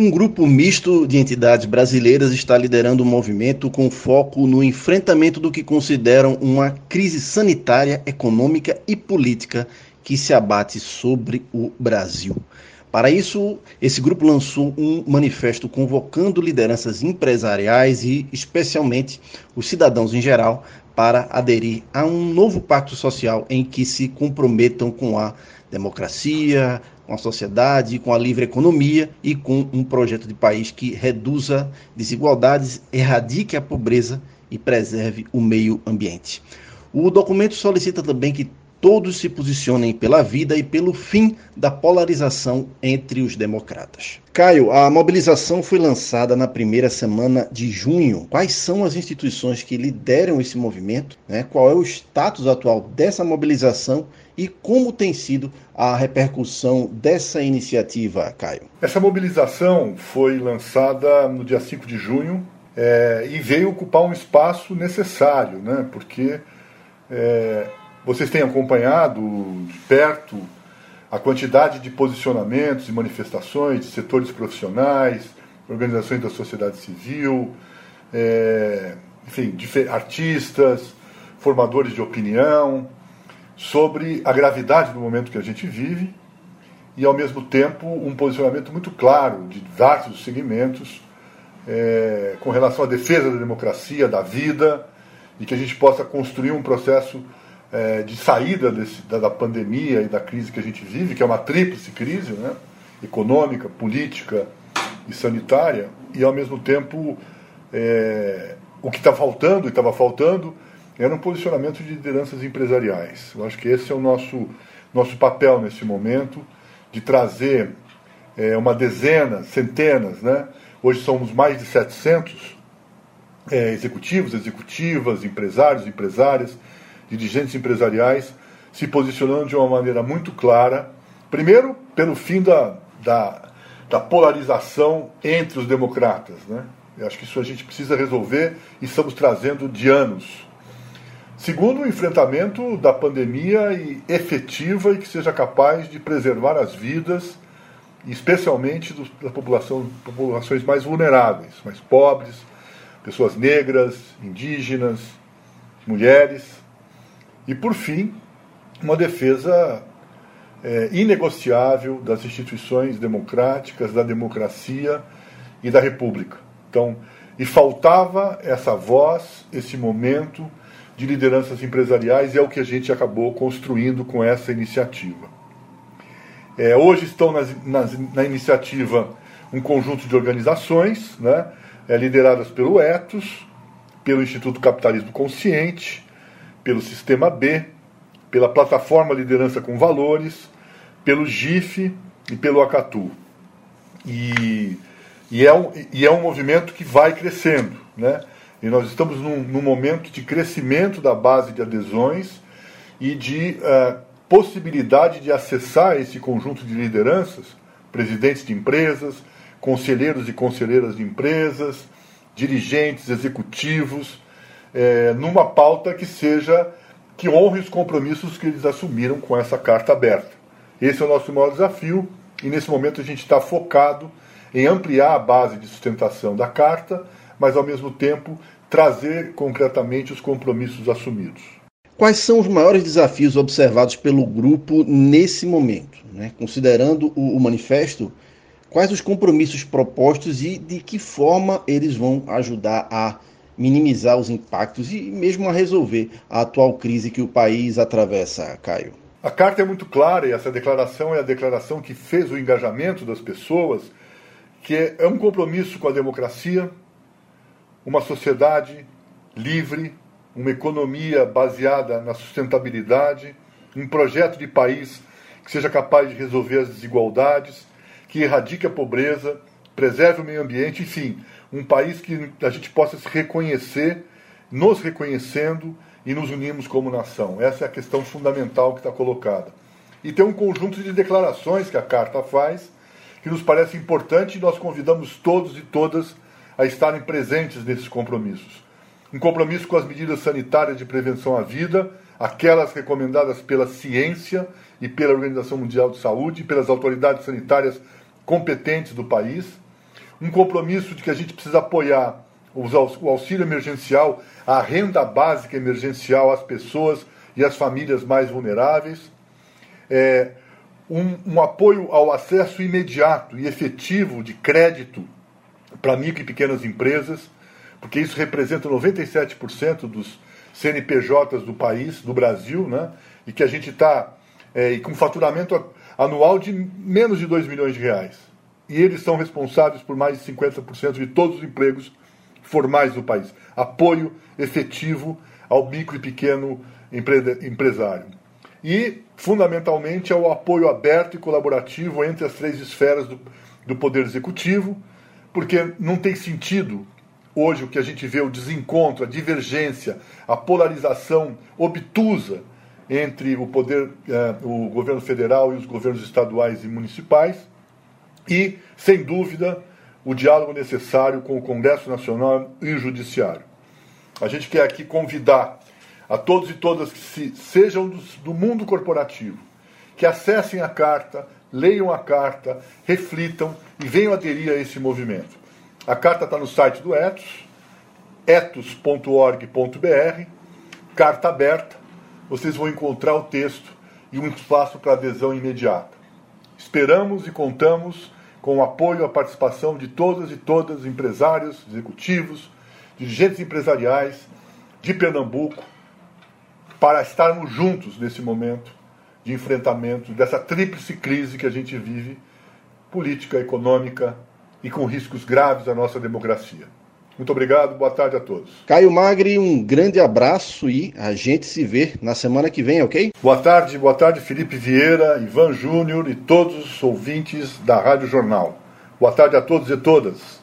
Um grupo misto de entidades brasileiras está liderando um movimento com foco no enfrentamento do que consideram uma crise sanitária, econômica e política que se abate sobre o Brasil. Para isso, esse grupo lançou um manifesto convocando lideranças empresariais e, especialmente, os cidadãos em geral para aderir a um novo pacto social em que se comprometam com a democracia, com a sociedade, com a livre economia e com um projeto de país que reduza desigualdades, erradique a pobreza e preserve o meio ambiente. O documento solicita também que todos se posicionem pela vida e pelo fim da polarização entre os democratas. Caio, a mobilização foi lançada na primeira semana de junho. Quais são as instituições que lideram esse movimento? Né? Qual é o status atual dessa mobilização e como tem sido a repercussão dessa iniciativa, Caio? Essa mobilização foi lançada no dia 5 de junho é, e veio ocupar um espaço necessário, né? porque é, vocês têm acompanhado de perto a quantidade de posicionamentos e manifestações de setores profissionais, organizações da sociedade civil, é, enfim, artistas, formadores de opinião, sobre a gravidade do momento que a gente vive e, ao mesmo tempo, um posicionamento muito claro de vários segmentos é, com relação à defesa da democracia, da vida, e que a gente possa construir um processo é, de saída desse, da, da, pandemia e da crise que a gente vive, que é uma tríplice crise, né? econômica, política e sanitária, e ao mesmo tempo é, o que está faltando e estava faltando era um posicionamento de lideranças empresariais. Eu acho que esse é o nosso, nosso papel nesse momento, de trazer é, uma dezena, centenas, né? hoje somos mais de 700 é, executivos, executivas, empresários, empresárias, dirigentes empresariais se posicionando de uma maneira muito clara, primeiro pelo fim da, da, da polarização entre os democratas. Né? Eu acho que isso a gente precisa resolver e estamos trazendo de anos. Segundo, o enfrentamento da pandemia e efetiva e que seja capaz de preservar as vidas, especialmente dos, da população, populações mais vulneráveis, mais pobres, pessoas negras, indígenas, mulheres. E, por fim, uma defesa é, inegociável das instituições democráticas, da democracia e da república. Então, e faltava essa voz, esse momento de lideranças empresariais, e é o que a gente acabou construindo com essa iniciativa. É, hoje estão nas, nas, na iniciativa um conjunto de organizações, né, é, lideradas pelo Etos, pelo Instituto Capitalismo Consciente, pelo Sistema B, pela plataforma Liderança com Valores, pelo GIF e pelo Acatu. E, e, é, um, e é um movimento que vai crescendo. Né? E nós estamos num, num momento de crescimento da base de adesões e de uh, possibilidade de acessar esse conjunto de lideranças, presidentes de empresas, conselheiros e conselheiras de empresas, dirigentes, executivos, é, numa pauta que seja que honre os compromissos que eles assumiram com essa carta aberta. Esse é o nosso maior desafio e nesse momento a gente está focado em ampliar a base de sustentação da carta, mas ao mesmo tempo trazer concretamente os compromissos assumidos. Quais são os maiores desafios observados pelo grupo nesse momento? Né? Considerando o, o manifesto, quais os compromissos propostos e de que forma eles vão ajudar a minimizar os impactos e mesmo a resolver a atual crise que o país atravessa, Caio? A carta é muito clara e essa declaração é a declaração que fez o engajamento das pessoas, que é, é um compromisso com a democracia, uma sociedade livre, uma economia baseada na sustentabilidade, um projeto de país que seja capaz de resolver as desigualdades, que erradique a pobreza, preserve o meio ambiente, enfim, um país que a gente possa se reconhecer, nos reconhecendo e nos unirmos como nação. Essa é a questão fundamental que está colocada. E tem um conjunto de declarações que a carta faz que nos parece importante e nós convidamos todos e todas a estarem presentes nesses compromissos. Um compromisso com as medidas sanitárias de prevenção à vida, aquelas recomendadas pela ciência e pela Organização Mundial de Saúde e pelas autoridades sanitárias competentes do país um compromisso de que a gente precisa apoiar o auxílio emergencial, a renda básica emergencial às pessoas e às famílias mais vulneráveis, é, um, um apoio ao acesso imediato e efetivo de crédito para micro e pequenas empresas, porque isso representa 97% dos CNPJs do país, do Brasil, né? e que a gente está é, com faturamento anual de menos de 2 milhões de reais. E eles são responsáveis por mais de 50% de todos os empregos formais do país. Apoio efetivo ao micro e pequeno empresário. E, fundamentalmente, ao apoio aberto e colaborativo entre as três esferas do, do Poder Executivo, porque não tem sentido hoje o que a gente vê, o desencontro, a divergência, a polarização obtusa entre o poder, eh, o governo federal e os governos estaduais e municipais, e, sem dúvida, o diálogo necessário com o Congresso Nacional e o Judiciário. A gente quer aqui convidar a todos e todas que se, sejam do, do mundo corporativo, que acessem a carta, leiam a carta, reflitam e venham aderir a esse movimento. A carta está no site do Etos, etos.org.br, carta aberta, vocês vão encontrar o texto e um espaço para adesão imediata. Esperamos e contamos com o apoio e a participação de todas e todas, empresários, executivos, dirigentes empresariais de Pernambuco, para estarmos juntos nesse momento de enfrentamento dessa tríplice crise que a gente vive, política, econômica e com riscos graves à nossa democracia. Muito obrigado, boa tarde a todos. Caio Magri, um grande abraço e a gente se vê na semana que vem, ok? Boa tarde, boa tarde, Felipe Vieira, Ivan Júnior e todos os ouvintes da Rádio Jornal. Boa tarde a todos e todas.